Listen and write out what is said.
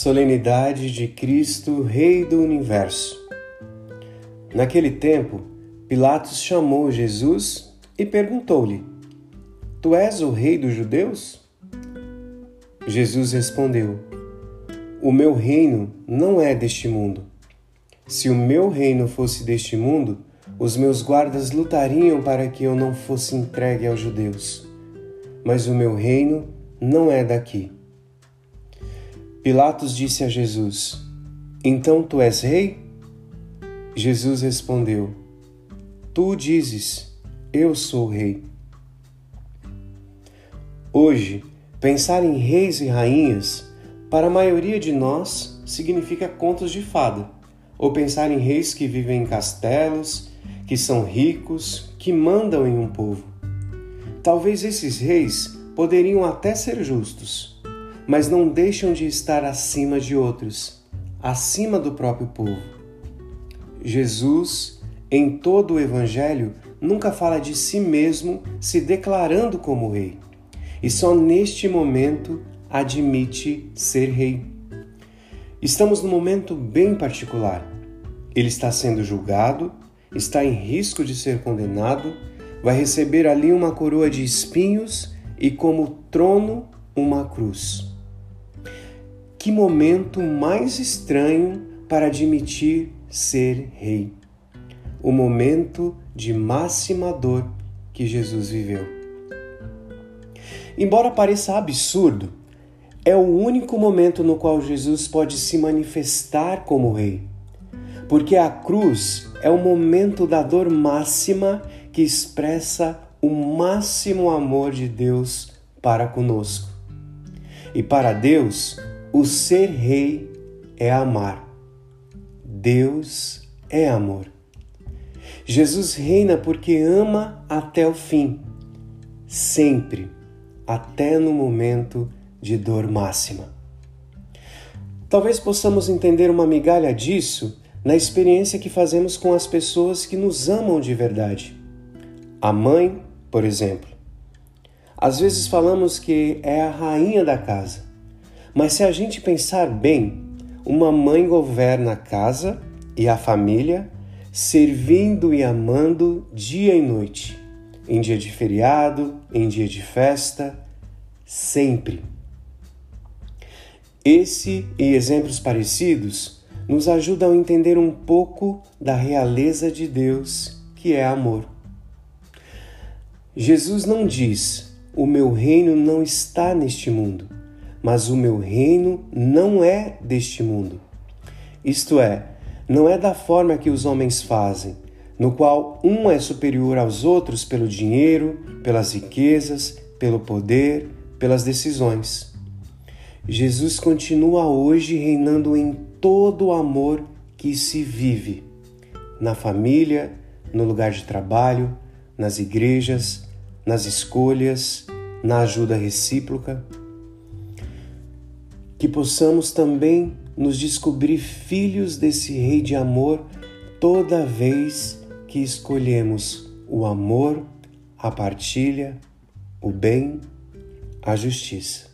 Solenidade de Cristo, Rei do Universo. Naquele tempo, Pilatos chamou Jesus e perguntou-lhe: Tu és o Rei dos Judeus? Jesus respondeu: O meu reino não é deste mundo. Se o meu reino fosse deste mundo, os meus guardas lutariam para que eu não fosse entregue aos judeus. Mas o meu reino não é daqui. Pilatos disse a Jesus: Então tu és rei? Jesus respondeu: Tu dizes, eu sou rei. Hoje, pensar em reis e rainhas, para a maioria de nós, significa contos de fada, ou pensar em reis que vivem em castelos, que são ricos, que mandam em um povo. Talvez esses reis poderiam até ser justos mas não deixam de estar acima de outros, acima do próprio povo. Jesus, em todo o Evangelho, nunca fala de si mesmo se declarando como rei, e só neste momento admite ser rei. Estamos num momento bem particular. Ele está sendo julgado, está em risco de ser condenado, vai receber ali uma coroa de espinhos e, como trono, uma cruz. Que momento mais estranho para admitir ser rei. O momento de máxima dor que Jesus viveu. Embora pareça absurdo, é o único momento no qual Jesus pode se manifestar como rei. Porque a cruz é o momento da dor máxima que expressa o máximo amor de Deus para conosco. E para Deus, o ser rei é amar. Deus é amor. Jesus reina porque ama até o fim, sempre, até no momento de dor máxima. Talvez possamos entender uma migalha disso na experiência que fazemos com as pessoas que nos amam de verdade. A mãe, por exemplo. Às vezes falamos que é a rainha da casa. Mas se a gente pensar bem, uma mãe governa a casa e a família, servindo e amando dia e noite, em dia de feriado, em dia de festa, sempre. Esse e exemplos parecidos nos ajudam a entender um pouco da realeza de Deus, que é amor. Jesus não diz: O meu reino não está neste mundo mas o meu reino não é deste mundo. Isto é, não é da forma que os homens fazem, no qual um é superior aos outros pelo dinheiro, pelas riquezas, pelo poder, pelas decisões. Jesus continua hoje reinando em todo o amor que se vive, na família, no lugar de trabalho, nas igrejas, nas escolhas, na ajuda recíproca que possamos também nos descobrir filhos desse Rei de amor toda vez que escolhemos o amor, a partilha, o bem, a justiça.